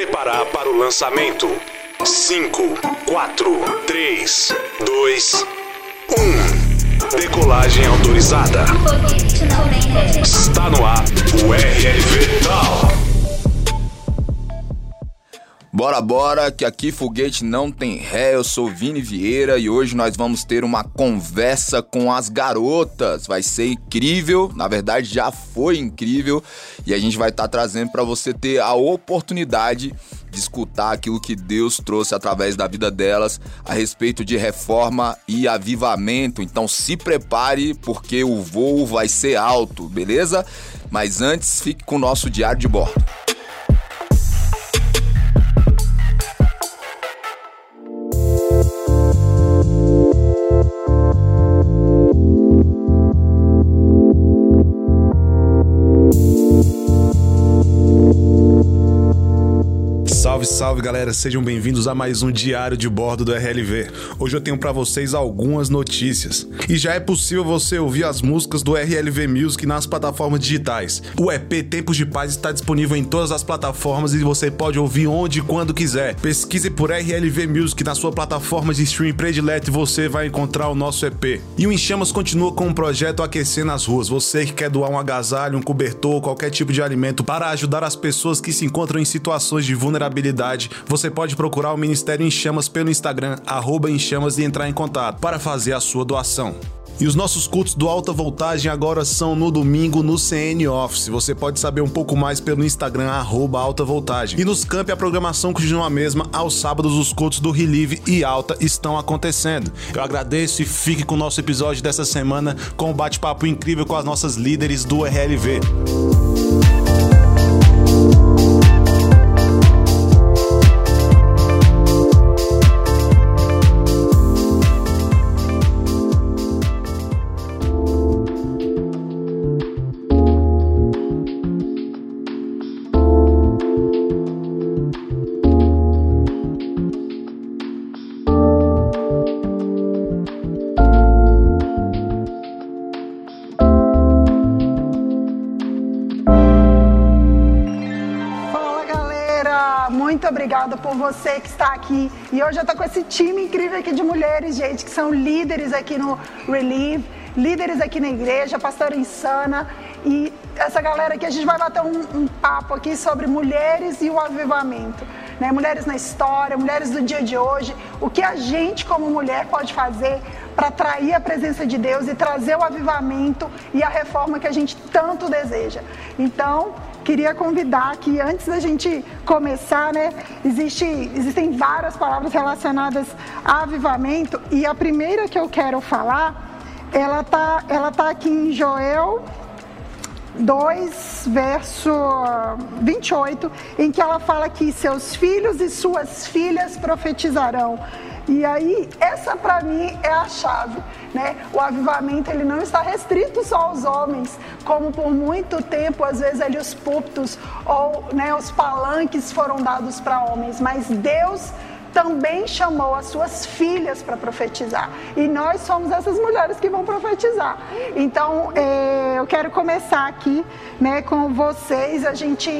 preparar para o lançamento. 5, 4, 3, 2, 1. Decolagem autorizada. Está no ar o RLV Tal. Bora, bora, que aqui foguete não tem ré. Eu sou Vini Vieira e hoje nós vamos ter uma conversa com as garotas. Vai ser incrível, na verdade já foi incrível e a gente vai estar tá trazendo para você ter a oportunidade de escutar aquilo que Deus trouxe através da vida delas a respeito de reforma e avivamento. Então se prepare porque o voo vai ser alto, beleza? Mas antes, fique com o nosso diário de bordo. Salve, salve galera, sejam bem-vindos a mais um diário de bordo do RLV. Hoje eu tenho para vocês algumas notícias. E já é possível você ouvir as músicas do RLV Music nas plataformas digitais. O EP Tempos de Paz está disponível em todas as plataformas e você pode ouvir onde e quando quiser. Pesquise por RLV Music na sua plataforma de streaming predileta e você vai encontrar o nosso EP. E o Enchamas continua com um projeto Aquecer nas Ruas. Você que quer doar um agasalho, um cobertor, qualquer tipo de alimento para ajudar as pessoas que se encontram em situações de vulnerabilidade você pode procurar o Ministério em Chamas pelo Instagram, arroba em chamas e entrar em contato para fazer a sua doação. E os nossos cultos do Alta Voltagem agora são no domingo no CN Office. Você pode saber um pouco mais pelo Instagram, arroba Alta Voltagem. E nos campi a programação continua a mesma. Aos sábados os cultos do Relive e Alta estão acontecendo. Eu agradeço e fique com o nosso episódio dessa semana com um bate-papo incrível com as nossas líderes do RLV. Mulheres, gente, que são líderes aqui no Relieve, líderes aqui na igreja, pastora Insana. E essa galera aqui, a gente vai bater um, um papo aqui sobre mulheres e o avivamento. Né? Mulheres na história, mulheres do dia de hoje. O que a gente, como mulher, pode fazer para atrair a presença de Deus e trazer o avivamento e a reforma que a gente tanto deseja. Então, queria convidar que antes da gente começar, né, existe, existem várias palavras relacionadas a avivamento e a primeira que eu quero falar, ela tá, ela tá aqui em Joel 2, verso 28, em que ela fala que seus filhos e suas filhas profetizarão. E aí, essa para mim é a chave, né? O avivamento ele não está restrito só aos homens, como por muito tempo às vezes ali os púlpitos ou né, os palanques foram dados para homens, mas Deus também chamou as suas filhas para profetizar. E nós somos essas mulheres que vão profetizar. Então, é, eu quero começar aqui né, com vocês. A gente,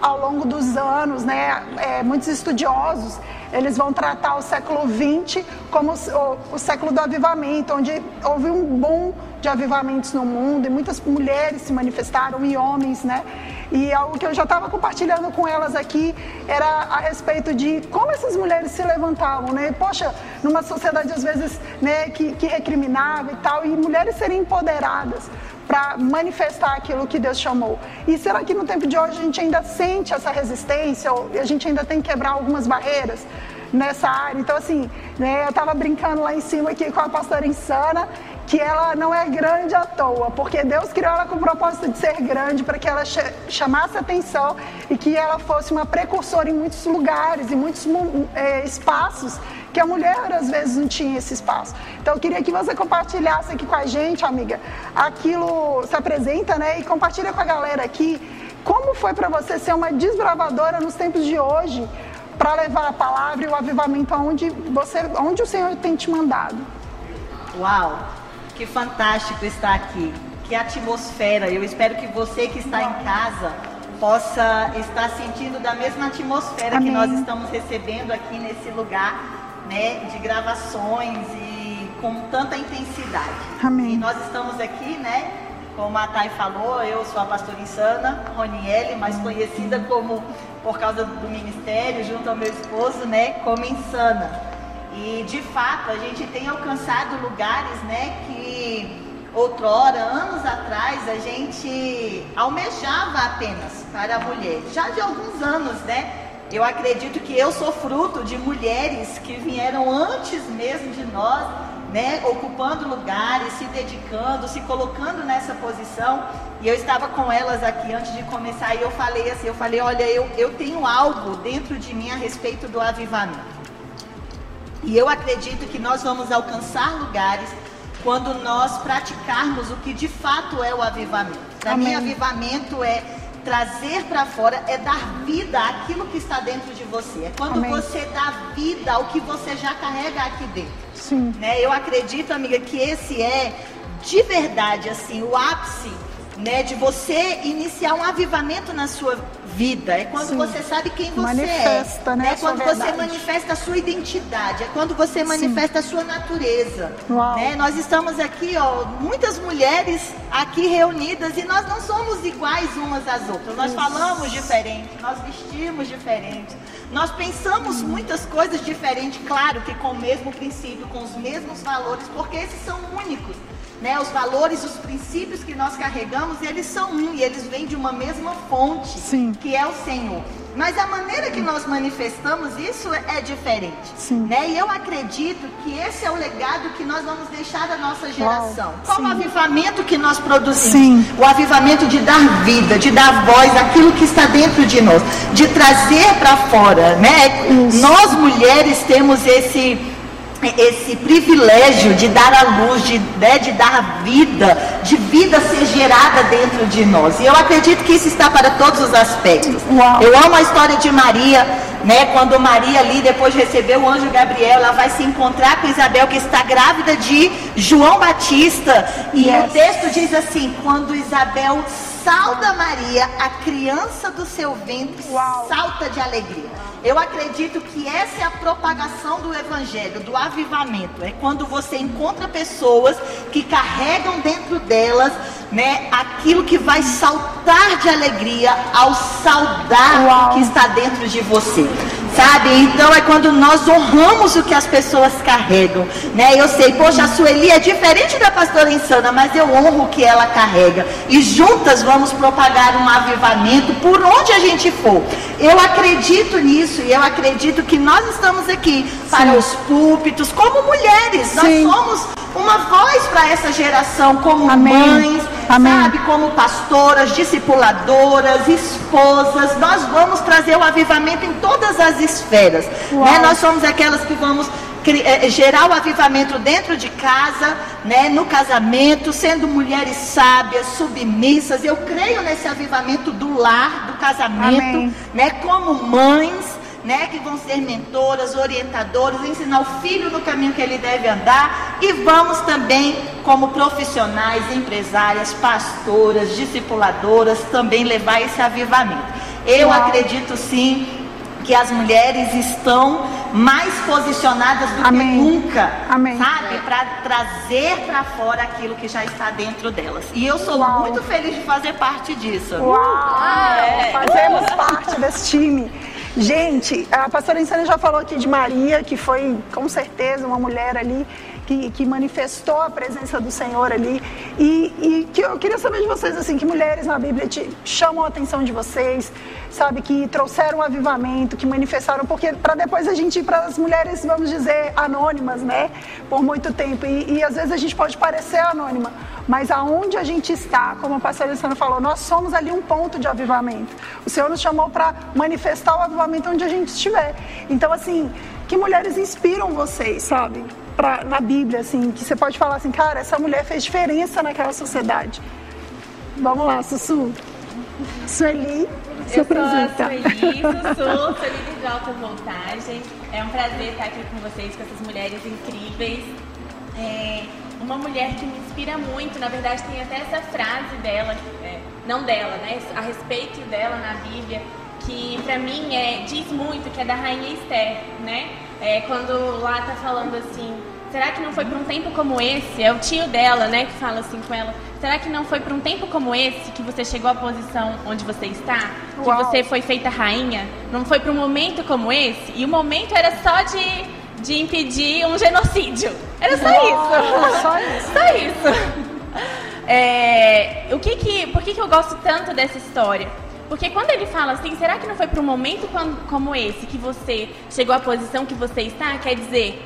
ao longo dos anos, né, é, muitos estudiosos eles vão tratar o século XX como o, o, século do avivamento, onde houve um boom de avivamentos no mundo e muitas mulheres se manifestaram e homens, né? E algo que eu já estava compartilhando com elas aqui era a respeito de como essas mulheres se levantavam, né? Poxa, numa sociedade às vezes né, que, que recriminava e tal, e mulheres serem empoderadas para manifestar aquilo que Deus chamou. E será que no tempo de hoje a gente ainda sente essa resistência ou a gente ainda tem que quebrar algumas barreiras nessa área? Então, assim, né, eu estava brincando lá em cima aqui com a pastora Insana que ela não é grande à toa, porque Deus criou ela com o propósito de ser grande para que ela chamasse atenção e que ela fosse uma precursora em muitos lugares, em muitos é, espaços que a mulher às vezes não tinha esse espaço. Então eu queria que você compartilhasse aqui com a gente, amiga, aquilo se apresenta, né? E compartilha com a galera aqui como foi para você ser uma desbravadora nos tempos de hoje para levar a palavra e o avivamento aonde você, onde o Senhor tem te mandado. Uau! Que fantástico estar aqui. Que atmosfera. Eu espero que você que está em casa possa estar sentindo da mesma atmosfera Amém. que nós estamos recebendo aqui nesse lugar, né, de gravações e com tanta intensidade. Amém. E nós estamos aqui, né, como a Thay falou, eu sou a pastora Insana, Roniele, mais conhecida como, por causa do ministério, junto ao meu esposo, né, como Insana. E de fato a gente tem alcançado lugares, né, que outrora, anos atrás, a gente almejava apenas para a mulher. Já de alguns anos, né? Eu acredito que eu sou fruto de mulheres que vieram antes mesmo de nós, né, ocupando lugares, se dedicando, se colocando nessa posição. E eu estava com elas aqui antes de começar e eu falei assim, eu falei, olha, eu, eu tenho algo dentro de mim a respeito do avivamento. E eu acredito que nós vamos alcançar lugares quando nós praticarmos o que de fato é o avivamento. Para mim, avivamento é trazer para fora, é dar vida àquilo que está dentro de você. É quando Amém. você dá vida ao que você já carrega aqui dentro. Sim. Né? Eu acredito, amiga, que esse é de verdade assim o ápice, né, de você iniciar um avivamento na sua vida. É quando Sim. você sabe quem você Manifesta, é. né, É quando você verdade. manifesta a sua identidade. É quando você manifesta a sua natureza. Né? Nós estamos aqui, ó, muitas mulheres aqui reunidas e nós não somos iguais umas às outras. Nós falamos diferente, nós vestimos diferente. Nós pensamos muitas coisas diferentes, claro que com o mesmo princípio, com os mesmos valores, porque esses são únicos. Né? Os valores, os princípios que nós carregamos, eles são um e eles vêm de uma mesma fonte, Sim. que é o Senhor. Mas a maneira que nós manifestamos isso é diferente. Sim. Né? E eu acredito que esse é o legado que nós vamos deixar da nossa geração. Qual sim. o avivamento que nós produzimos? Sim. O avivamento de dar vida, de dar voz àquilo que está dentro de nós, de trazer para fora, né? Isso. Nós mulheres temos esse esse privilégio de dar a luz, de, né, de dar vida, de vida ser gerada dentro de nós. E eu acredito que isso está para todos os aspectos. Uau. Eu amo a história de Maria, né? Quando Maria ali depois de receber o anjo Gabriel, ela vai se encontrar com Isabel que está grávida de João Batista. E Yes. o texto diz assim: quando Isabel sauda Maria, a criança do seu ventre Uau. salta de alegria. Eu acredito que essa é a propagação do evangelho, do avivamento. É quando você encontra pessoas que carregam dentro delas, né, aquilo que vai saltar de alegria ao saudar Uau. o que está dentro de você. Sabe? Então é quando nós honramos o que as pessoas carregam, né? Eu sei, poxa, a Sueli é diferente da pastora Insana, mas eu honro o que ela carrega. E juntas vamos propagar um avivamento por onde a gente for. Eu acredito nisso e eu acredito que nós estamos aqui para os púlpitos como mulheres. Sim. Nós somos uma voz para essa geração como Amém. mães, Amém. sabe? como pastoras, discipuladoras, esposas, nós vamos trazer o avivamento em todas as esferas. Né? Nós somos aquelas que vamos gerar o avivamento dentro de casa, né? no casamento, sendo mulheres sábias, submissas. Eu creio nesse avivamento do lar, do casamento, Amém. né? como mães. Né, que vão ser mentoras, orientadoras, ensinar o filho no caminho que ele deve andar e vamos também, como profissionais, empresárias, pastoras, discipuladoras, também levar esse avivamento. Eu Uau. acredito sim que as mulheres estão mais posicionadas do Amém. que nunca, Amém. sabe, para trazer para fora aquilo que já está dentro delas. E eu sou Uau. muito feliz de fazer parte disso. Uau! É. Fazemos parte desse time. Gente, a pastora Insana já falou aqui de Maria, que foi com certeza uma mulher ali que, que manifestou a presença do Senhor ali. E, e que eu queria saber de vocês, assim, que mulheres na Bíblia te chamam a atenção de vocês, sabe, que trouxeram um avivamento, que manifestaram, porque para depois a gente ir para as mulheres, vamos dizer, anônimas, né, por muito tempo. E, e às vezes a gente pode parecer anônima, mas aonde a gente está, como a pastora Luciana falou, nós somos ali um ponto de avivamento. O Senhor nos chamou para manifestar o avivamento onde a gente estiver. Então, assim, que mulheres inspiram vocês, sabe? Pra, na Bíblia, assim, que você pode falar assim, cara, essa mulher fez diferença naquela sociedade. Vamos lá, Sussu. Sueli, se Eu sou a apresenta. Sueli, Sussu, líder de alta voltagem. É um prazer estar aqui com vocês, com essas mulheres incríveis. É uma mulher que me inspira muito, na verdade tem até essa frase dela, é, não dela, né? A respeito dela na Bíblia, que para mim é, diz muito, que é da rainha Esther, né? É, quando lá tá falando assim, será que não foi para um tempo como esse? É o tio dela, né, que fala assim com ela. Será que não foi para um tempo como esse que você chegou à posição onde você está? Que Uau. você foi feita rainha? Não foi para um momento como esse? E o momento era só de, de impedir um genocídio. Era só isso. Só isso. Só isso. É, o que que, por que, que eu gosto tanto dessa história? Porque quando ele fala assim, será que não foi para um momento como esse que você chegou à posição que você está? Quer dizer,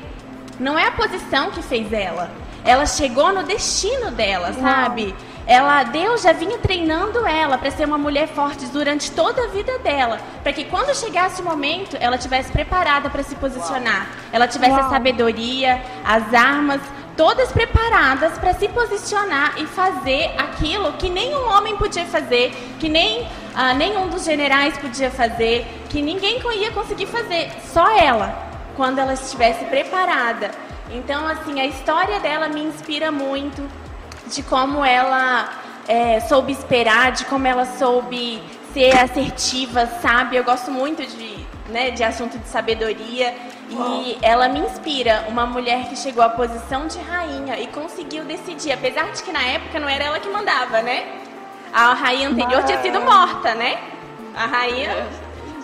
não é a posição que fez ela. Ela chegou no destino dela, sabe? Ela, Deus já vinha treinando ela para ser uma mulher forte durante toda a vida dela, para que quando chegasse o momento, ela tivesse preparada para se posicionar. Ela tivesse a Uau. sabedoria, as armas, todas preparadas para se posicionar e fazer aquilo que nenhum homem podia fazer, que nem ah, nenhum dos generais podia fazer, que ninguém ia conseguir fazer, só ela, quando ela estivesse preparada. Então, assim, a história dela me inspira muito de como ela é, soube esperar, de como ela soube ser assertiva, sabe? Eu gosto muito de, né, de assunto de sabedoria e ela me inspira, uma mulher que chegou à posição de rainha e conseguiu decidir, apesar de que na época não era ela que mandava, né? A rainha anterior tinha sido morta, né? A rainha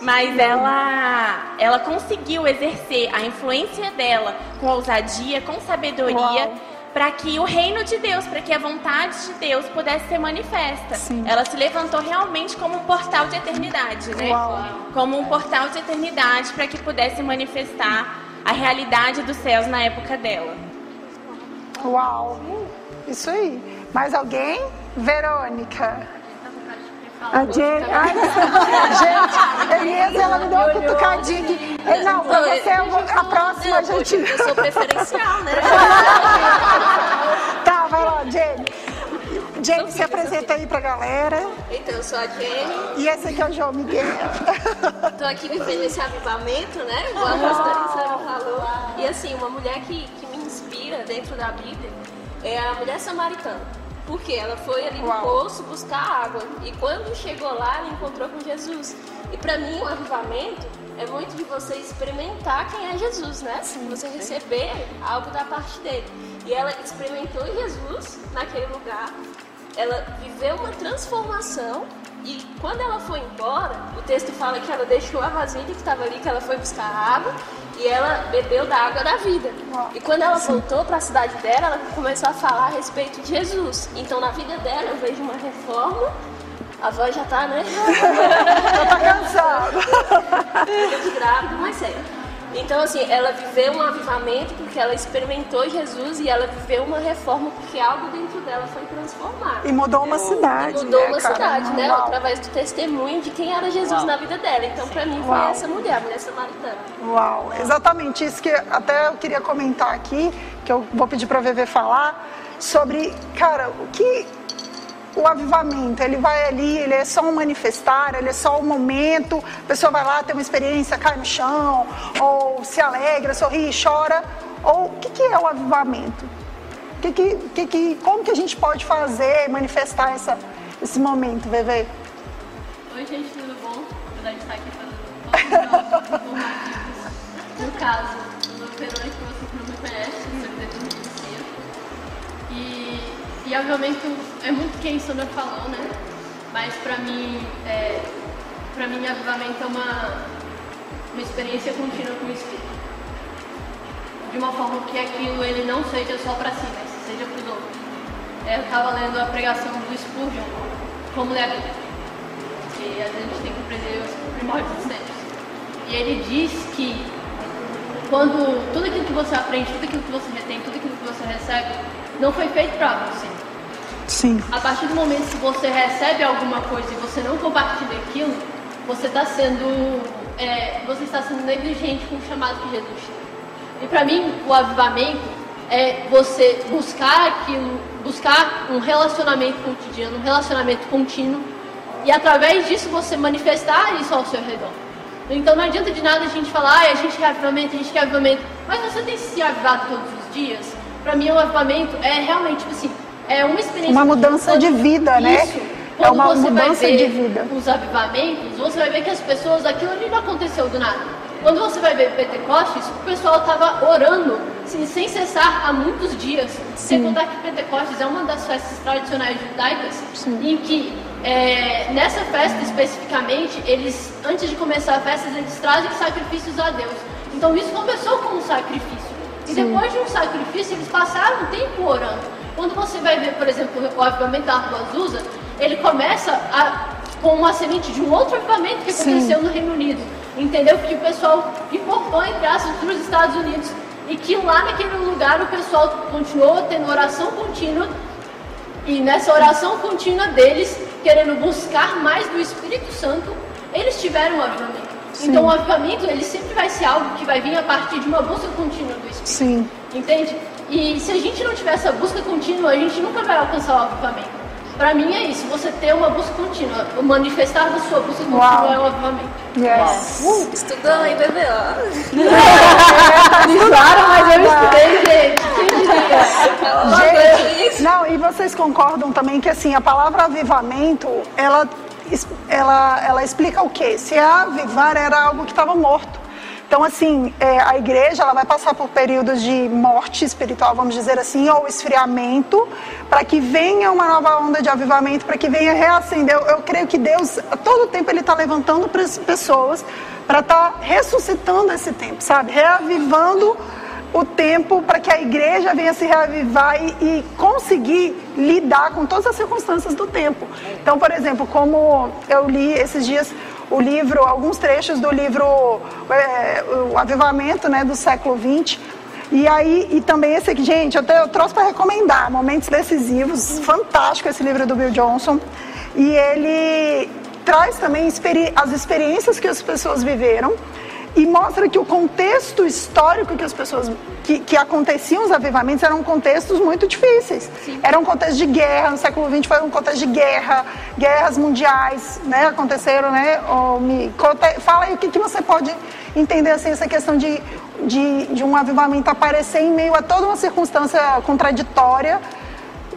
mas ela, ela conseguiu exercer a influência dela com ousadia, com sabedoria, para que o reino de Deus, para que a vontade de Deus pudesse ser manifesta. Sim. Ela se levantou realmente como um portal de eternidade, né? Uau. Como um portal de eternidade para que pudesse manifestar a realidade dos céus na época dela. Uau. Isso aí. Mais alguém? Verônica. A Jenny. Ai, gente, Elisa, ela me deu uma cutucadinha aqui. Não, pra você, eu vou- a próxima a gente. Eu sou preferencial, né? Tá, vai lá, Jenny. Jenny, se apresenta aí pra galera. Então, eu sou a Jenny, E esse aqui é o João Miguel. tô aqui vivendo esse avivamento, né? Igual a pastora Sara falou. E assim, uma mulher que, que me inspira dentro da Bíblia é a mulher samaritana. Porque ela foi ali no Uau. poço buscar água. E quando chegou lá, ela encontrou com Jesus. E pra mim, o avivamento é muito de você experimentar quem é Jesus, né? você receber algo da parte dele. E ela experimentou Jesus naquele lugar. ela viveu uma transformação e quando ela foi embora, o texto fala que ela deixou a vasilha que estava ali, que ela foi buscar água e ela bebeu da água da vida. E quando ela voltou para a cidade dela, ela começou a falar a respeito de Jesus. Então na vida dela eu vejo uma reforma. A voz já tá, né? Tá cansado. Fica de grávida, mas sério. Então, assim, ela viveu um avivamento porque ela experimentou Jesus e ela viveu uma reforma porque algo dentro dela foi transformado. E mudou uma cidade. E mudou né, uma cara? cidade, né? Uau. Através do testemunho de quem era Jesus na vida dela. Então, pra mim, foi Uau. essa mulher, a mulher samaritana. Uau, exatamente isso que até eu queria comentar aqui, que eu vou pedir para a VV falar, sobre, cara, o que o avivamento, ele vai ali, ele é só um manifestar, ele é só um momento, a pessoa vai lá, tem uma experiência, cai no chão, ou se alegra, sorri, chora, ou o que, que é o avivamento? O que que, que que, como que a gente pode fazer, manifestar essa, esse momento, VV? Oi, gente, tudo bom? Apesar de estar aqui fazendo informativos. No caso, o meu E, e, obviamente, é muito quem Sandra falou, né? Mas, pra mim, é, pra mim, avivamento é uma, uma experiência contínua com o Espírito. De uma forma que aquilo ele não seja só pra si, mas seja para os outros. É, eu estava lendo a pregação do Spurgeon, como ler a Bíblia que a gente tem que aprender os primórdios dos tempos. E ele diz que quando tudo aquilo que você aprende, tudo aquilo que você retém, tudo aquilo que você recebe, não foi feito para você. Sim. A partir do momento que você recebe alguma coisa e você não compartilha aquilo, você está sendo é, você está sendo negligente com o chamado que Jesus tem. E para mim, o avivamento é você buscar aquilo, buscar um relacionamento cotidiano, um relacionamento contínuo, e através disso você manifestar isso ao seu redor. Então não adianta de nada a gente falar, ah, a gente quer avivamento, a gente quer avivamento, mas você tem se avivado todos os dias? Para mim, o avivamento é realmente, tipo assim, é uma experiência. Uma mudança de vida, né? Isso. é uma mudança de vida. Os avivamentos, você vai ver que as pessoas, aquilo ali não aconteceu do nada. Quando você vai ver Pentecostes, o pessoal estava orando assim, sem cessar há muitos dias. Sem contar que Pentecostes é uma das festas tradicionais judaicas Sim. em que é, nessa festa especificamente, eles, antes de começar a festa, eles trazem sacrifícios a Deus. Então isso começou com um sacrifício. E Sim. depois de um sacrifício, eles passaram um tempo orando. Quando você vai ver, por exemplo, o avivamento da Arco Azusa, ele começa a, com uma semente de um outro avivamento que aconteceu Sim. no Reino Unido. Entendeu? Que o pessoal importou, entre aspas, para os Estados Unidos. E que lá naquele lugar o pessoal continuou tendo oração contínua. E nessa oração contínua deles, querendo buscar mais do Espírito Santo, eles tiveram um avivamento. Sim. Então o avivamento, ele sempre vai ser algo que vai vir a partir de uma busca contínua do Espírito. Sim. Entende? E se a gente não tiver essa busca contínua, a gente nunca vai alcançar o avivamento. Para mim é isso, você ter uma busca contínua. O manifestar da sua busca contínua Uau. é o avivamento. Yes. Uh, estudando em BBA. Claro, mas eu estudei, gente. Quem diria? Gente, não, e vocês concordam também que assim, a palavra avivamento, ela, ela, ela explica o quê? Se avivar era algo que estava morto. Então, assim, é, a igreja ela vai passar por períodos de morte espiritual, vamos dizer assim, ou esfriamento, para que venha uma nova onda de avivamento, para que venha reacender. Eu, eu, creio que Deus, todo tempo, Ele está levantando pessoas para estar tá ressuscitando esse tempo, sabe? Reavivando o tempo para que a igreja venha se reavivar e, e, conseguir lidar com todas as circunstâncias do tempo. Então, por exemplo, como eu li esses dias o livro, alguns trechos do livro é, O Avivamento né, do século XX. E aí, e também esse aqui, gente, eu, te, eu trouxe para recomendar, Momentos Decisivos, fantástico esse livro do Bill Johnson. E ele traz também as experiências que as pessoas viveram e mostra que o contexto histórico que as pessoas que, que aconteciam os avivamentos eram contextos muito difíceis. Sim. Era um contexto de guerra, no século XX foi um contexto de guerra, guerras mundiais, né? Aconteceram, né? Me, fala aí o que, que você pode entender assim essa questão de, de, de um avivamento aparecer em meio a toda uma circunstância contraditória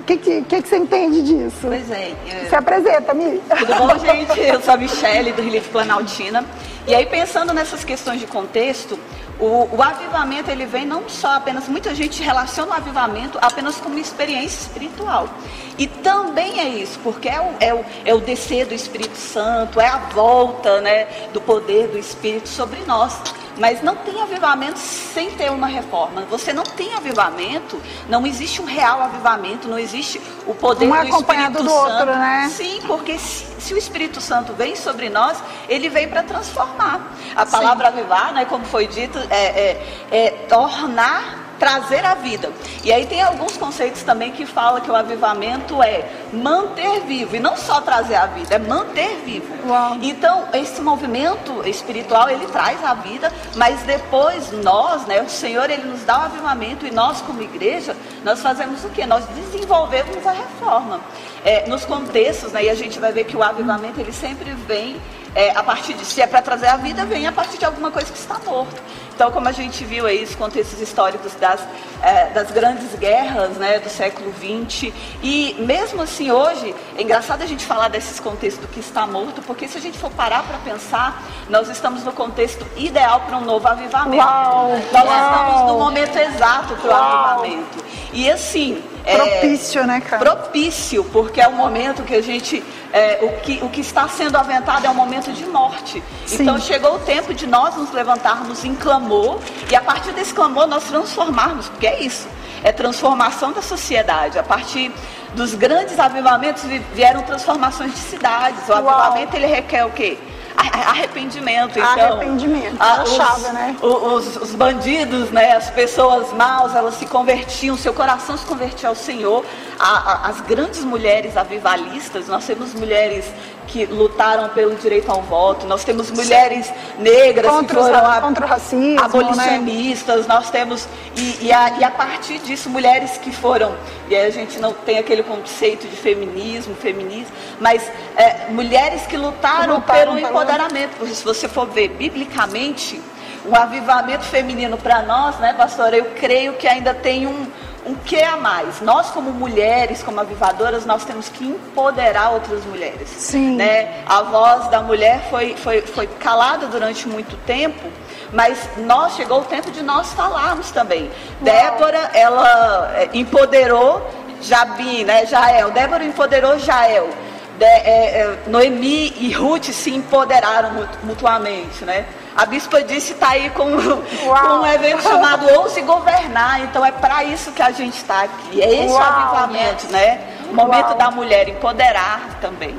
o que, que, que, você entende disso? Pois é. Eu... Se apresenta, Mi. Tudo bom, gente? Eu sou a Michelle, do Relief Planaltina. E aí, pensando nessas questões de contexto, o, o, avivamento ele vem não só apenas, muita gente relaciona o avivamento apenas como experiência espiritual. E também é isso, porque é o, é o, é o descer do Espírito Santo, é a volta né, do poder do Espírito sobre nós. Mas não tem avivamento sem ter uma reforma. Você não tem avivamento, não existe um real avivamento, não existe o poder um do Espírito do Santo. Outro, né? Sim, porque se, se, o Espírito Santo vem sobre nós, ele vem para transformar. A palavra Sim. avivar, né, como foi dito, é, é, é tornar trazer a vida. E aí tem alguns conceitos também que falam que o avivamento é manter vivo, e não só trazer a vida, é manter vivo. Uau. Então, esse movimento espiritual, ele traz a vida, mas depois nós, né, o Senhor, ele nos dá o avivamento, e nós como igreja, nós fazemos o quê? Nós desenvolvemos a reforma. É, nos contextos, né, e a gente vai ver que o avivamento, ele sempre vem é, a partir de, se é para trazer a vida, vem a partir de alguma coisa que está morto. Então, como a gente viu aí os contextos históricos das, é, das grandes guerras né, do século XX, e mesmo assim hoje, é engraçado a gente falar desses contextos do que está morto, porque se a gente for parar para pensar, nós estamos no contexto ideal para um novo avivamento. Uau, nós uau. estamos no momento exato para o avivamento. E assim, é, propício, né, cara? Propício, porque é o momento que a gente. É, o, que, o que está sendo aventado é um momento de morte. Sim. Então chegou o tempo de nós nos levantarmos em clamor e a partir desse clamor nós transformarmos, porque é isso. É transformação da sociedade. A partir dos grandes avivamentos vieram transformações de cidades. O Uau. avivamento ele requer o quê? Arrependimento. Então, arrependimento, a, os, chave, né? Os, os, bandidos, né, as pessoas maus, elas se convertiam, seu coração se convertia ao Senhor. A, a, as grandes mulheres avivalistas, nós temos mulheres que lutaram pelo direito ao voto, nós temos mulheres negras contra que foram a, contra o racismo, né? abolicionistas, né? nós temos e, e, a, e, a, partir disso mulheres que foram e aí a gente não tem aquele conceito de feminismo, feminismo, mas é, mulheres que lutaram, lutaram pelo empoderamento, porque se você for ver biblicamente um avivamento feminino para nós, né, pastor? Eu creio que ainda tem um um que a mais. Nós, como mulheres, como avivadoras, nós temos que empoderar outras mulheres. Sim. Né? A voz da mulher foi, foi, foi calada durante muito tempo, mas nós chegou o tempo de nós falarmos também. Débora, ela é, empoderou Jabi, né? Jael. Débora empoderou Jael. De, é, é, Noemi e Ruth se empoderaram mutuamente, né? A bispa disse está aí com, com, um evento chamado Ouse Governar. Então é para isso que a gente está aqui. É esse Uau, o avivamento, né? O momento Uau. da mulher empoderar também.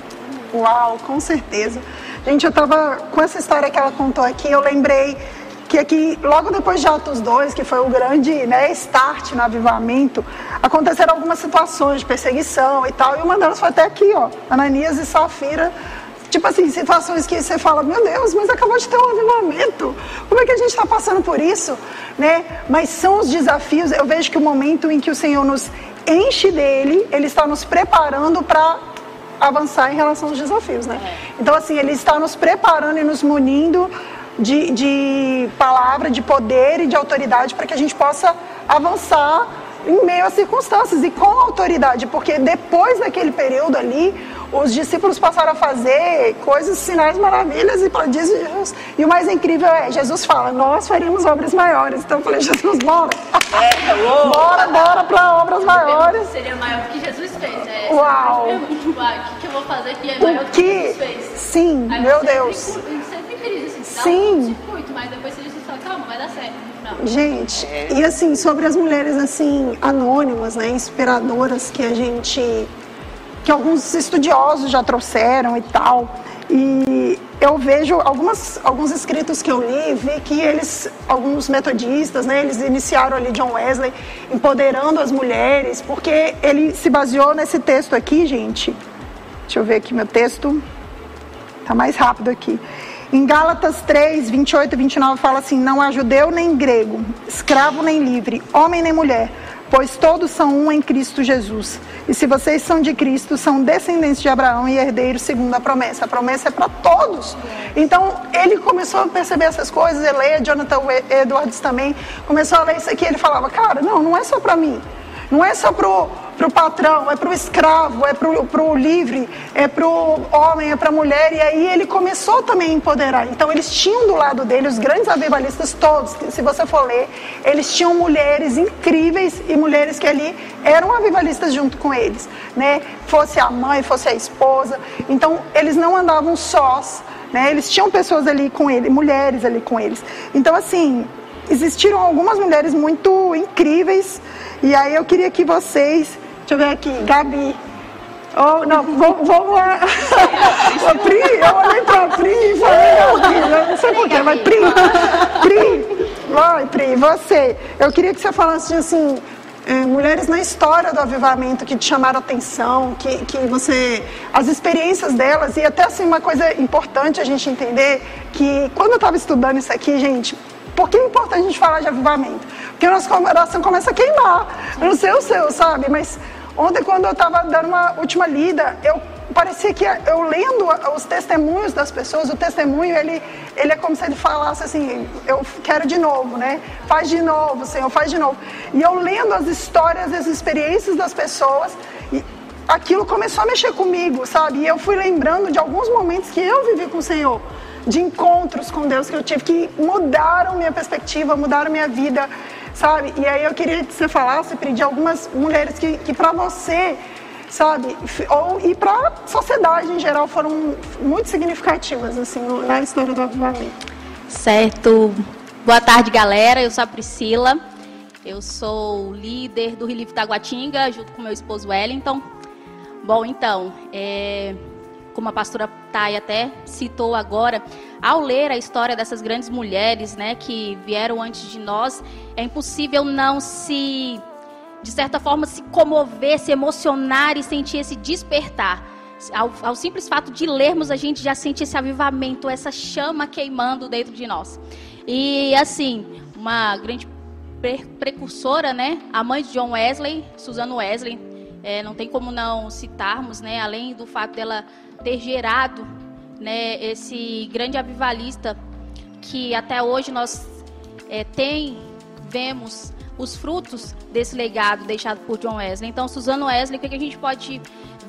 Uau, com certeza. Gente, eu estava com essa história que ela contou aqui, eu lembrei que aqui, logo depois de Atos 2, que foi o grande né, start no avivamento, aconteceram algumas situações de perseguição e tal, e uma delas foi até aqui, ó, Ananias e Safira Tipo assim, situações que você fala, meu Deus, mas acabou de ter um avivamento. Como é que a gente está passando por isso? Né? Mas são os desafios, eu vejo que o momento em que o Senhor nos enche dele, ele está nos preparando para avançar em relação aos desafios, né? É. Então, assim, ele está nos preparando e nos munindo de, de palavra, de poder e de autoridade para que a gente possa avançar em meio às circunstâncias e com autoridade, porque depois daquele período ali, os discípulos passaram a fazer coisas, sinais, maravilhas e prodígios de Jesus. E o mais incrível é, Jesus fala, nós faríamos obras maiores. Então eu falei, Jesus, bora. É, bora, bora para obras maiores. Seria maior do que Jesus fez. É, Uau. o que, que eu vou fazer que é maior do que, que Jesus fez? Sim, Aí meu Deus. Sempre feliz, assim, Sim. Um circuito, mas depois você fala, calma, vai dar certo. Não. Gente, e assim, sobre as mulheres assim, anônimas, né, inspiradoras que a gente que alguns estudiosos já trouxeram e tal. E eu vejo algumas, alguns escritos que eu li, vi que eles, alguns metodistas, né, eles iniciaram ali John Wesley, empoderando as mulheres, porque ele se baseou nesse texto aqui, gente. Deixa eu ver aqui meu texto. Tá mais rápido aqui. Em Gálatas 3, 28 e 29 fala assim: Não há judeu nem grego, escravo nem livre, homem nem mulher pois todos são um em Cristo Jesus. E se vocês são de Cristo, são descendentes de Abraão e herdeiros segundo a promessa. A promessa é para todos. Então, ele começou a perceber essas coisas, ele Jonathan Edwards também, começou a ler isso aqui, ele falava, cara, não, não é só para mim. Não é só para o patrão, é para o escravo, é para o livre, é para o homem, é para a mulher. E aí ele começou também a empoderar. Então eles tinham do lado dele, os grandes avivalistas todos, se você for ler, eles tinham mulheres incríveis e mulheres que ali eram avivalistas junto com eles. Né? Fosse a mãe, fosse a esposa. Então eles não andavam sós. Né? Eles tinham pessoas ali com ele, mulheres ali com eles. Então, assim, existiram algumas mulheres muito incríveis. E aí eu queria que vocês Deixa eu ver aqui, Gabi. Oh, não, vamos. vamos a Pri, eu olhei pra Pri e falei, Gabi, não sei porquê, mas Pri, Pri, vai, Pri, você. Eu queria que você falasse assim. É, mulheres na história do avivamento que te chamaram atenção, que, que você. as experiências delas, e até assim, uma coisa importante a gente entender: que quando eu estava estudando isso aqui, gente, por que é importante a gente falar de avivamento? Porque a nossa coração começa a queimar. Eu não sei o seu, sabe? Mas Ontem, quando eu estava dando uma última lida, eu parecia que eu lendo os testemunhos das pessoas, o testemunho ele, ele é como se ele falasse assim: eu quero de novo, né? Faz de novo, Senhor, faz de novo. E eu lendo as histórias, as experiências das pessoas, e aquilo começou a mexer comigo, sabe? E eu fui lembrando de alguns momentos que eu vivi com o Senhor, de encontros com Deus que eu tive, que mudaram minha perspectiva, mudaram minha vida sabe? E aí eu queria que você falasse, pedir algumas mulheres que, que para você, sabe, ou e para a sociedade em geral foram muito significativas assim na história do avivamento. Certo. Boa tarde, galera. Eu sou a Priscila. Eu sou líder do Relief Taguatinga, junto com meu esposo Wellington. Bom, então, é, como a pastora Thay até citou agora, ao ler a história dessas grandes mulheres, né, que vieram antes de nós, é impossível não se, de certa forma, se comover, se emocionar e sentir esse despertar. Ao, ao simples fato de lermos, a gente já sente esse avivamento, essa chama queimando dentro de nós. E assim, uma grande precursora, né, a mãe de John Wesley, Susan Wesley, é, não tem como não citarmos, né, além do fato dela ter gerado né, esse grande avivalista que até hoje nós é, tem, vemos os frutos desse legado deixado por John Wesley. Então, Suzano Wesley, o que a gente pode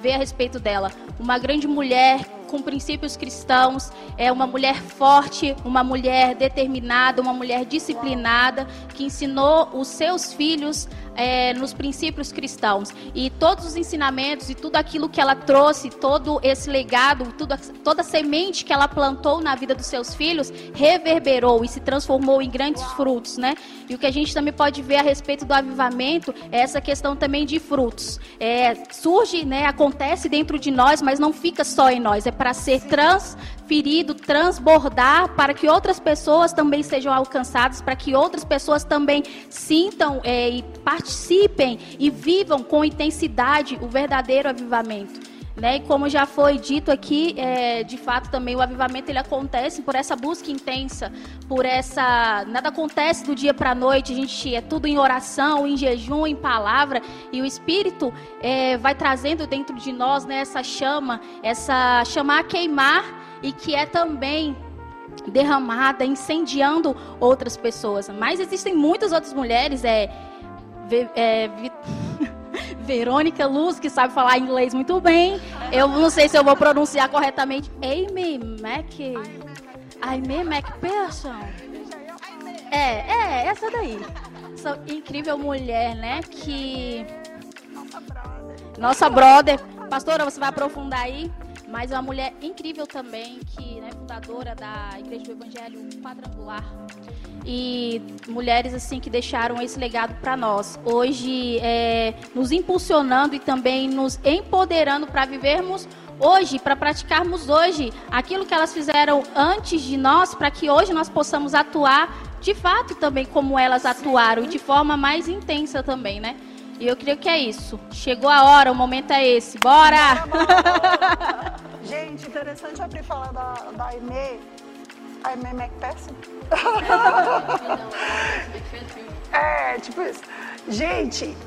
ver a respeito dela? Uma grande mulher com princípios cristãos, é uma mulher forte, uma mulher determinada, uma mulher disciplinada, que ensinou os seus filhos é, nos princípios cristãos. E todos os ensinamentos e tudo aquilo que ela trouxe, todo esse legado, tudo, toda a semente que ela plantou na vida dos seus filhos, reverberou e se transformou em grandes frutos, né? E o que a gente também pode ver a respeito do avivamento é essa questão também de frutos. É, surge, né, acontece dentro de nós, mas não fica só em nós, é para ser transferido, transbordar, para que outras pessoas também sejam alcançadas, para que outras pessoas também sintam é, e participem e vivam com intensidade o verdadeiro avivamento. Né? E como já foi dito aqui, é, de fato também o avivamento ele acontece por essa busca intensa, por essa nada acontece do dia para a noite. A gente é tudo em oração, em jejum, em palavra e o Espírito é, vai trazendo dentro de nós né, essa chama, essa chama a queimar e que é também derramada, incendiando outras pessoas. Mas existem muitas outras mulheres, é, é Verônica Luz, que sabe falar inglês muito bem. Eu não sei se eu vou pronunciar corretamente. Amy Mac. Amy McPherson. É, é, essa daí. Essa incrível mulher, né? Que. Nossa brother. Pastora, você vai aprofundar aí? mas uma mulher incrível também, que né, fundadora da Igreja do Evangelho Quadrangular. E mulheres assim que deixaram esse legado para nós. Hoje, é, nos impulsionando e também nos empoderando para vivermos hoje, para praticarmos hoje aquilo que elas fizeram antes de nós, para que hoje nós possamos atuar de fato também como elas atuaram e de forma mais intensa também, né? E eu creio que é isso. Chegou a hora, o momento é esse. Bora! Gente, interessante abrir falar da, da Aimee. Aimee McPherson? é, tipo isso. Gente,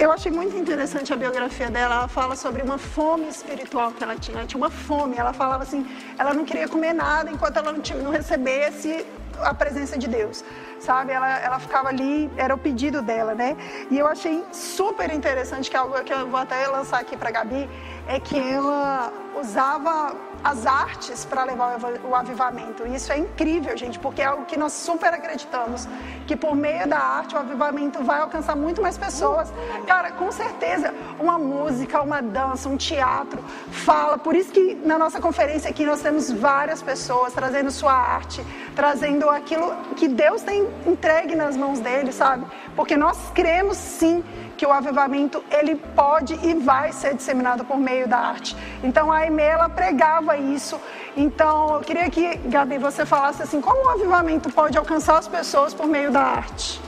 eu achei muito interessante a biografia dela. Ela fala sobre uma fome espiritual que ela tinha. Ela tinha uma fome. Ela falava assim, ela não queria comer nada enquanto ela não, tinha, não recebesse a presença de Deus sabe? Ela, ela ficava ali, era o pedido dela, né? E eu achei super interessante, que é algo que eu vou até lançar aqui para Gabi, é que ela usava as artes para levar o avivamento. Isso é incrível, gente, porque é algo que nós super acreditamos, que por meio da arte o avivamento vai alcançar muito mais pessoas. Cara, com certeza, uma música, uma dança, um teatro, fala. Por isso que na nossa conferência aqui nós temos várias pessoas trazendo sua arte, trazendo aquilo que Deus tem entregue nas mãos deles, sabe? Porque nós cremos sim que o avivamento ele pode e vai ser disseminado por meio da arte. Então a Aimee, ela pregava isso. Então eu queria que, Gabi, você falasse assim, como o avivamento pode alcançar as pessoas por meio da arte?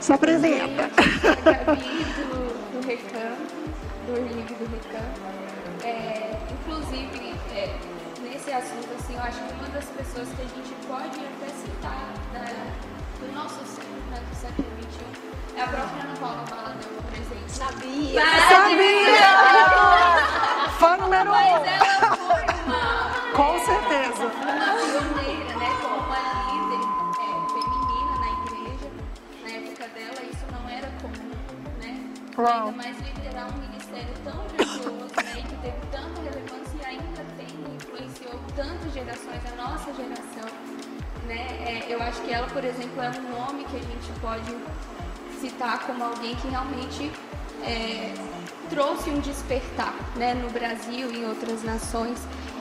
Se apresenta. Gabi do, do do Relive do Recan. É, inclusive, é, nesse assunto, assim, eu acho que uma das pessoas que a gente pode até citar da, do nosso é a própria Ana Paula por exemplo. Sabia! Sabia! Fã número um! Mas ela foi uma... Com certeza. Uma pioneira, né? Como uma líder é, feminina na igreja. Na época dela, isso não era comum, né? Uau. Ainda mais liderar um ministério tão grandioso, né? E que teve tanta relevância e ainda tem, influenciou tantas gerações, a nossa geração. Né? É, eu acho que ela, por exemplo, é um nome que a gente pode citar como alguém que realmente é, trouxe um despertar né, no Brasil e em outras nações.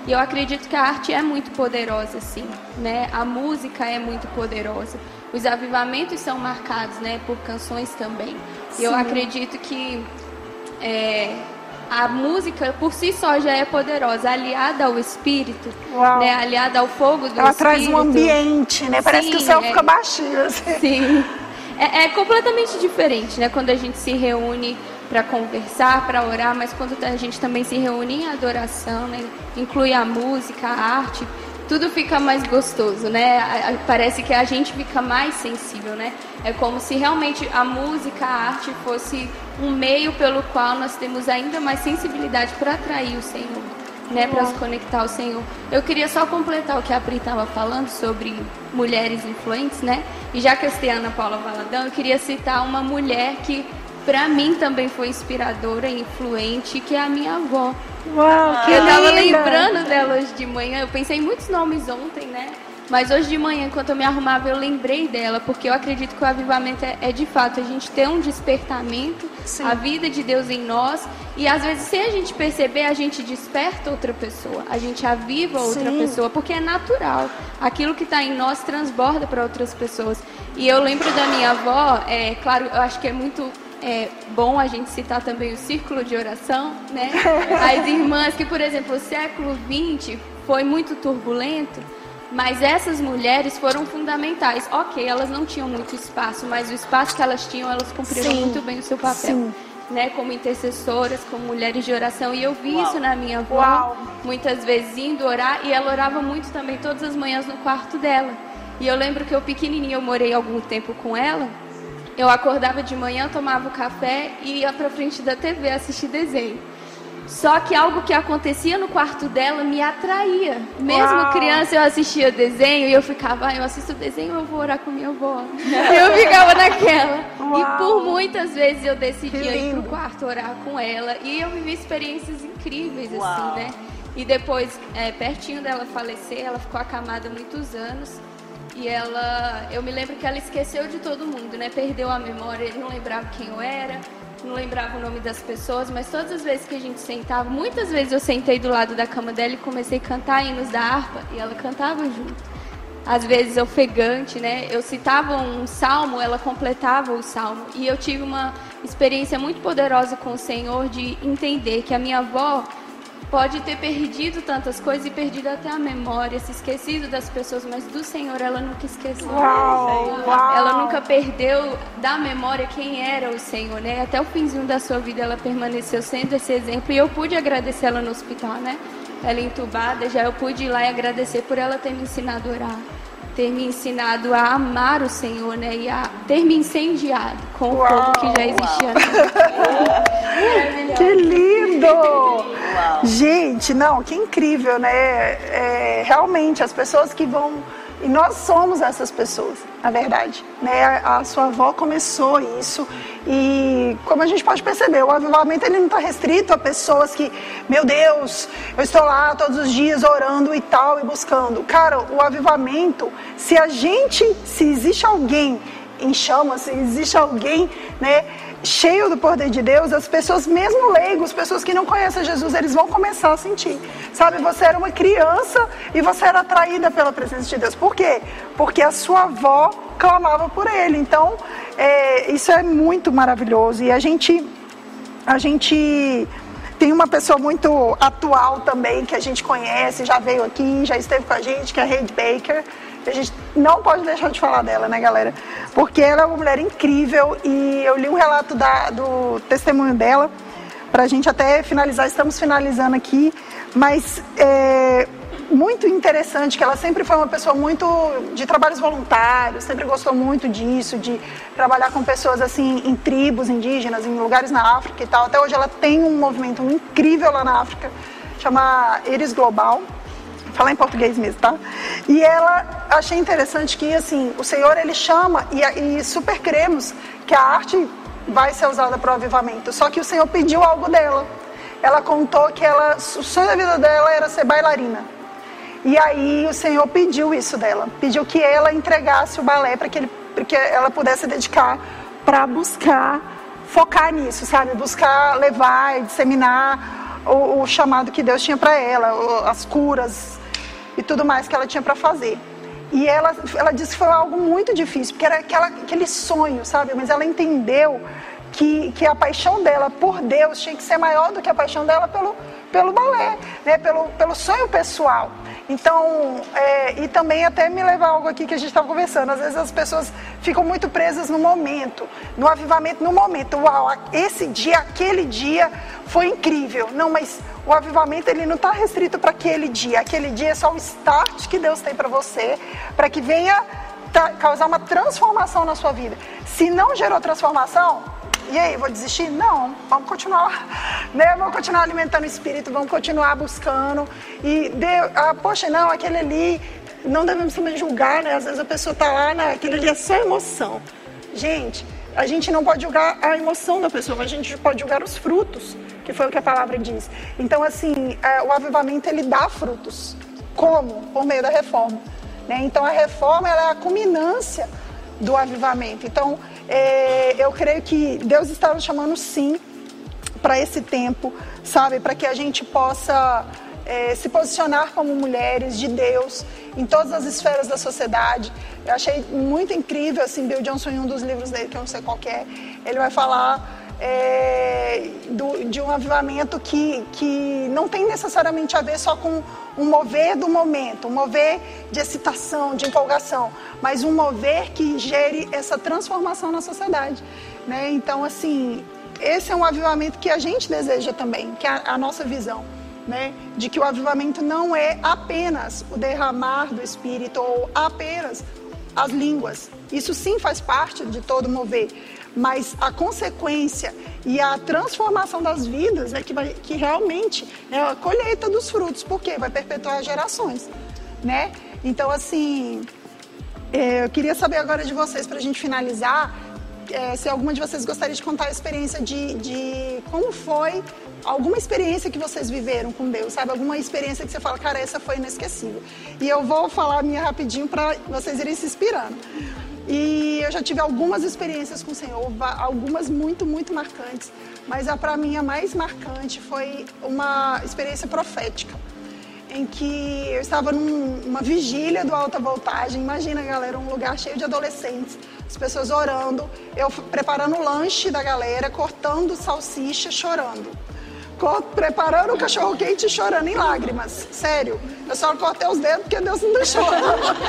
E eu acredito que a arte é muito poderosa, sim. Né? A música é muito poderosa. Os avivamentos são marcados né, por canções também. E eu acredito que é, a música por si só já é poderosa, aliada ao espírito, né, aliada ao fogo do Ela espírito. traz um ambiente, né? Parece Sim, que o céu é- fica baixinho. Assim. Sim. É, é completamente diferente, né? Quando a gente se reúne para conversar, para orar, mas quando a gente também se reúne em adoração, né? Inclui a música, a arte, tudo fica mais gostoso, né? Parece que a gente fica mais sensível, né? É como se realmente a música, a arte fosse um meio pelo qual nós temos ainda mais sensibilidade para atrair o Senhor. Né, para se conectar ao Senhor. Eu queria só completar o que a Pri estava falando sobre mulheres influentes, né? E já que eu citei a Ana Paula Valadão, eu queria citar uma mulher que para mim também foi inspiradora e influente, que é a minha avó. Uau, que Eu tava linda! lembrando dela hoje de manhã, eu pensei em muitos nomes ontem, né? Mas hoje de manhã, enquanto eu me arrumava, eu lembrei dela, porque eu acredito que o avivamento é, é de fato a gente ter um despertamento, a vida de Deus em nós, e às vezes, sem a gente perceber, a gente desperta outra pessoa, a gente aviva outra Sim. pessoa, porque é natural. Aquilo que está em nós transborda para outras pessoas. E eu lembro da minha avó, é claro, eu acho que é muito é bom a gente citar também o círculo de oração, né? As irmãs que, por exemplo, o século XX foi muito turbulento, mas essas mulheres foram fundamentais. Ok, elas não tinham muito espaço, mas o espaço que elas tinham, elas cumpriram Sim. muito bem o seu papel. Sim. Né, como intercessoras, como mulheres de oração, e eu vi isso na minha avó, Uau. muitas vezes indo orar, e ela orava muito também todas as manhãs no quarto dela. E eu lembro que eu pequenininha, eu morei algum tempo com ela, eu acordava de manhã, tomava o café e ia pra frente da TV assistir desenho. Só que algo que acontecia no quarto dela me atraía. Mesmo Uau. criança, eu assistia desenho e eu ficava, ah, eu assisto desenho, eu vou orar com minha avó. eu ficava naquela. Uau. E por muitas vezes eu decidia ir pro quarto orar com ela. E eu vivi experiências incríveis, Uau. assim, né? E depois, é, pertinho dela falecer, ela ficou acamada muitos anos. E ela, eu me lembro que ela esqueceu de todo mundo, né? Perdeu a memória, não lembrava quem eu era, não lembrava o nome das pessoas, mas todas as vezes que a gente sentava, muitas vezes eu sentei do lado da cama dela e comecei a cantar hinos da harpa e ela cantava junto. Às vezes ofegante, né? Eu citava um salmo, ela completava o salmo. E eu tive uma experiência muito poderosa com o Senhor de entender que a minha avó pode ter perdido tantas coisas e perdido até a memória, se esquecido das pessoas, mas do Senhor ela nunca esqueceu. Uau, uau. Ela nunca perdeu da memória quem era o Senhor, né? Até o finzinho da sua vida ela permaneceu sendo esse exemplo e eu pude agradecer ela no hospital, né? Ela entubada, já eu pude ir lá e agradecer por ela ter me ensinado a orar, ter me ensinado a amar o Senhor, né? E a ter me incendiado com o Uau, fogo que já existia. Maravilhoso. Que lindo! Gente, não, que incrível, né? É, realmente, as pessoas que vão. E nós somos essas pessoas, na verdade. Né? A, sua avó começou isso. E como a gente pode perceber, o avivamento ele não está restrito a pessoas que, meu Deus, eu estou lá todos os dias orando e tal e buscando. Cara, o avivamento, se a gente, se existe alguém em chamas, se existe alguém, né? Cheio do poder de Deus, as pessoas, mesmo leigos, pessoas que não conhecem Jesus, eles vão começar a sentir. Sabe, você era uma criança e você era atraída pela presença de Deus. Por quê? Porque a sua avó clamava por ele. Então, é, isso é muito maravilhoso. E a gente, a gente tem uma pessoa muito atual também, que a gente conhece, já veio aqui, já esteve com a gente, que é a Reid Baker. A gente não pode deixar de falar dela, né, galera? Porque ela é uma mulher incrível e eu li um relato da- do testemunho dela para a gente até finalizar. Estamos finalizando aqui, mas é muito interessante que ela sempre foi uma pessoa muito de trabalhos voluntários, sempre gostou muito disso, de trabalhar com pessoas assim em tribos indígenas, em lugares na África e tal. Até hoje ela tem um movimento incrível lá na África, chama Iris Global falar em português mesmo, tá? E ela achei interessante que assim o Senhor ele chama e, e super cremos que a arte vai ser usada para o avivamento. Só que o Senhor pediu algo dela. Ela contou que ela, o sonho da vida dela era ser bailarina. E aí o Senhor pediu isso dela, pediu que ela entregasse o balé para que, ele, que ela pudesse dedicar para buscar focar nisso, sabe? Buscar levar e disseminar o, o chamado que Deus tinha para ela, as curas tudo mais que ela tinha para fazer. E ela, ela disse que foi algo muito difícil, porque era aquela, aquele sonho, sabe? Mas ela entendeu que, que a paixão dela por Deus tinha que ser maior do que a paixão dela pelo, pelo balé, né? pelo, pelo sonho pessoal. Então, é, e também até me levar algo aqui que a gente estava conversando. Às vezes as pessoas ficam muito presas no momento, no avivamento no momento. Uau, esse dia, aquele dia foi incrível. Não, mas o avivamento ele não está restrito para aquele dia. Aquele dia é só o start que Deus tem para você, para que venha causar uma transformação na sua vida. Se não gerou transformação, E aí, vou desistir? Não, vamos continuar, né? Vamos continuar alimentando o espírito, vamos continuar buscando. E, Deus, ah, poxa, não, aquele ali, não devemos também julgar, né? Às vezes a pessoa tá lá, né? aquele ali é só emoção. Gente, a gente não pode julgar a emoção da pessoa, mas a gente pode julgar os frutos, que foi o que a palavra diz. Então, assim, é, o avivamento, ele dá frutos. Como? Por meio da reforma. Né? Então, a reforma é a culminância do avivamento. Então, é, eu creio que Deus está nos chamando, sim, para esse tempo, sabe? Para que a gente possa é, se posicionar como mulheres de Deus em todas as esferas da sociedade. Eu achei muito incrível, assim, Bill Johnson, em um dos livros dele, que eu não sei qual é, ele vai falar é, do, de um avivamento que, que não tem necessariamente a ver só com um mover do momento, um mover de excitação, de empolgação, mas um mover que gere essa transformação na sociedade. Né? Então, assim, esse é um avivamento que a gente deseja também, que é a, a nossa visão. Né, de que o avivamento não é apenas o derramar do Espírito ou apenas as línguas. Isso sim faz parte de todo mover, mas a consequência e a transformação das vidas é que, vai, que realmente é a colheita dos frutos, porque vai perpetuar gerações, né? Então, assim, é, eu queria saber agora de vocês, para a gente finalizar, é, se alguma de vocês gostaria de contar a experiência de, de como foi alguma experiência que vocês viveram com Deus, sabe? Alguma experiência que você fala, cara, essa foi inesquecível. E eu vou falar a minha rapidinho para vocês irem se inspirando. E eu já tive algumas experiências com o Senhor, algumas muito, muito marcantes. Mas a para mim a mais marcante foi uma experiência profética, em que eu estava numa vigília do alta voltagem. Imagina, galera, um lugar cheio de adolescentes, as pessoas orando, eu preparando o lanche da galera, cortando salsicha, chorando preparando o cachorro quente e chorando em lágrimas. Sério. Eu só cortei os dedos porque Deus não deixou.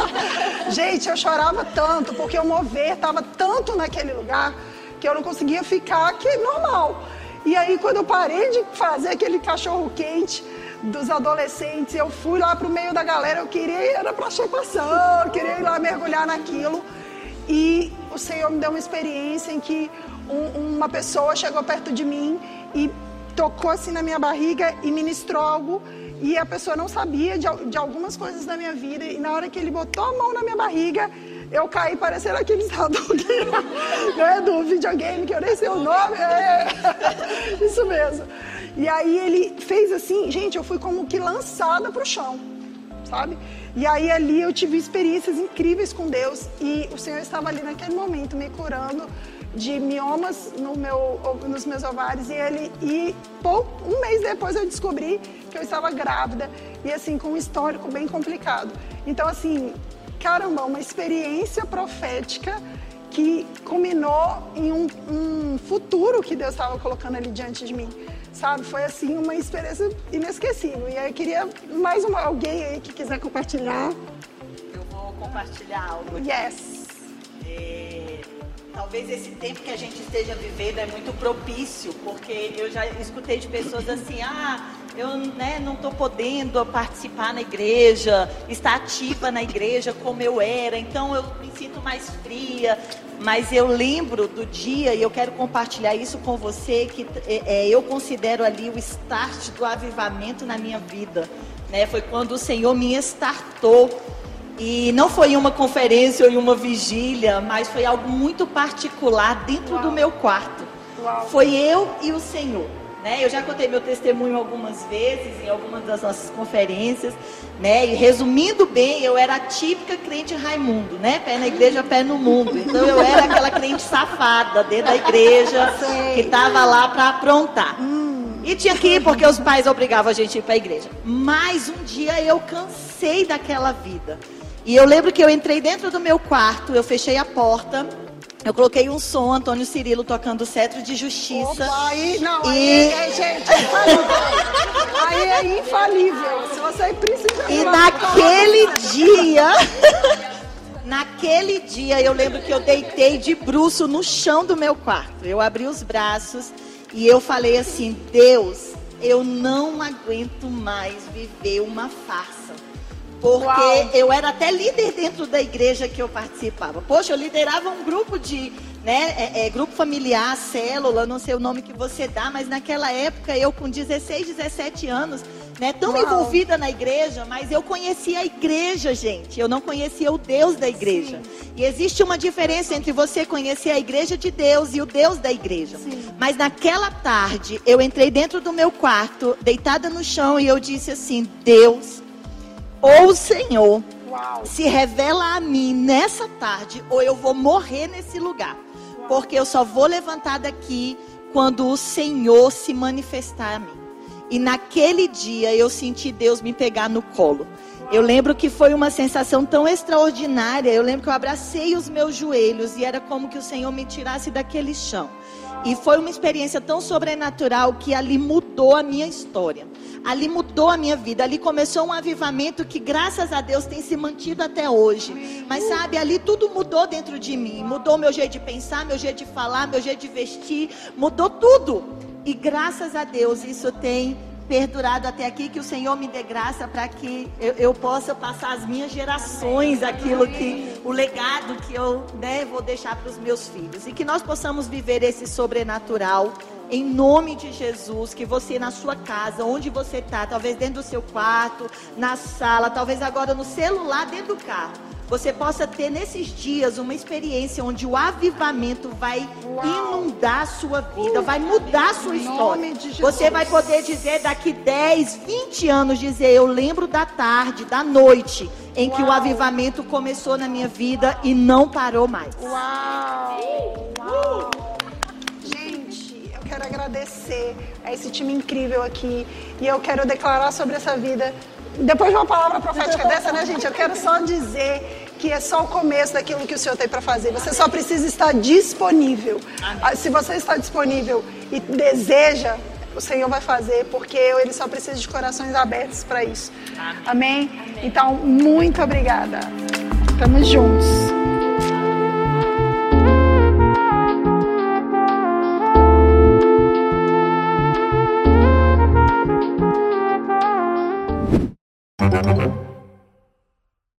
Gente, eu chorava tanto porque o mover estava tanto naquele lugar que eu não conseguia ficar aqui normal. E aí, quando eu parei de fazer aquele cachorro quente dos adolescentes, eu fui lá pro meio da galera. Eu queria ir era para chapação, eu queria ir lá mergulhar naquilo. E o Senhor me deu uma experiência em que um, uma pessoa chegou perto de mim e tocou assim na minha barriga e ministrou algo e a pessoa não sabia de, de algumas coisas da minha vida e na hora que ele botou a mão na minha barriga eu caí parecendo aqueles adultos né, do videogame que eu nem sei o nome é, isso mesmo. E aí ele fez assim gente eu fui como que lançada para o chão sabe? E aí ali eu tive experiências incríveis com Deus e o Senhor estava ali naquele momento me curando de miomas no meu, nos meus ovários e ele e pouco, um mês depois eu descobri que eu estava grávida e assim com um histórico bem complicado. Então assim, caramba, uma experiência profética que culminou em um, um futuro que Deus estava colocando ali diante de mim, sabe? Foi assim uma experiência inesquecível. E aí eu queria mais uma, alguém aí que quiser compartilhar. Eu vou compartilhar algo. Aqui. Yes. É talvez esse tempo que a gente esteja vivendo é muito propício, porque eu já escutei de pessoas assim, ah, eu né, não estou podendo participar na igreja, estar ativa na igreja como eu era, então eu me sinto mais fria. Mas eu lembro do dia, e eu quero compartilhar isso com você, que é, é eu considero ali o start do avivamento na minha vida. Né? Foi quando o Senhor me startou e não foi uma conferência ou uma vigília, mas foi algo muito particular dentro Uau. do meu quarto. Uau. Foi eu e o Senhor. Né? Eu já contei meu testemunho algumas vezes em algumas das nossas conferências, né? E resumindo bem, eu era a típica crente Raimundo, né? Pé na igreja, pé no mundo. Então eu era aquela crente safada dentro da igreja que estava lá para aprontar. Hum. E tinha que ir porque os pais obrigavam a gente a ir para a igreja. Mas um dia eu cansei daquela vida. E eu lembro que eu entrei dentro do meu quarto, eu fechei a porta, eu coloquei um som, Antônio Cirilo tocando cetro de justiça. Opa, aí, não, e... aí, é, gente, é infalível. aí é infalível. Se você precisa. E naquele dia. naquele dia eu lembro que eu deitei de bruço no chão do meu quarto. Eu abri os braços e eu falei assim: Deus, eu não aguento mais viver uma farsa Porque Uau. eu era até líder dentro da igreja que eu participava. Poxa, eu liderava um grupo de, né, é, é, grupo familiar, célula, não sei o nome que você dá, mas naquela época eu com 16, 17 anos, né, tão Uau. envolvida na igreja, mas eu conhecia a igreja, gente. Eu não conhecia o Deus da igreja. E existe uma diferença entre você conhecer a igreja de Deus e o Deus da igreja. Mas naquela tarde, eu entrei dentro do meu quarto, deitada no chão, e eu disse assim: Deus, ou o Senhor, Uau. se revela a mim nessa tarde, ou eu vou morrer nesse lugar. Porque eu só vou levantar daqui quando o Senhor se manifestar a mim. E naquele dia eu senti Deus me pegar no colo. Eu lembro que foi uma sensação tão extraordinária. Eu lembro que eu abracei os meus joelhos e era como que o Senhor me tirasse daquele chão. E foi uma experiência tão sobrenatural que ali mudou a minha história. Ali mudou a minha vida. Ali começou um avivamento que, graças a Deus, tem se mantido até hoje. Mas sabe, ali tudo mudou dentro de mim. Mudou meu jeito de pensar, meu jeito de falar, meu jeito de vestir. Mudou tudo. E graças a Deus isso tem perdurado até aqui, que o Senhor me dê graça para que eu, eu possa passar às minhas gerações aquilo que, o legado que eu né, vou deixar para os meus filhos. E que nós possamos viver esse sobrenatural em nome de Jesus, que você na sua casa, onde você está, talvez dentro do seu quarto, na sala, talvez agora no celular, dentro do carro, você possa ter nesses dias uma experiência onde o avivamento vai inundar a sua vida, vai mudar a sua história. nome de Jesus. Você vai poder dizer daqui 10, 20 anos, dizer, eu lembro da tarde, da noite, em que o Uau. avivamento começou na minha vida e não parou mais. Uau! Uau! Quero agradecer a esse time incrível aqui e eu quero declarar sobre essa vida. Depois de uma palavra profética dessa, né, gente? Eu quero só dizer que é só o começo daquilo que o Senhor tem para fazer. Você só precisa estar disponível. Ah, Se você está disponível e deseja, o Senhor vai fazer, porque Ele só precisa de corações abertos para isso. Amém? Então, muito obrigada. Estamos juntos.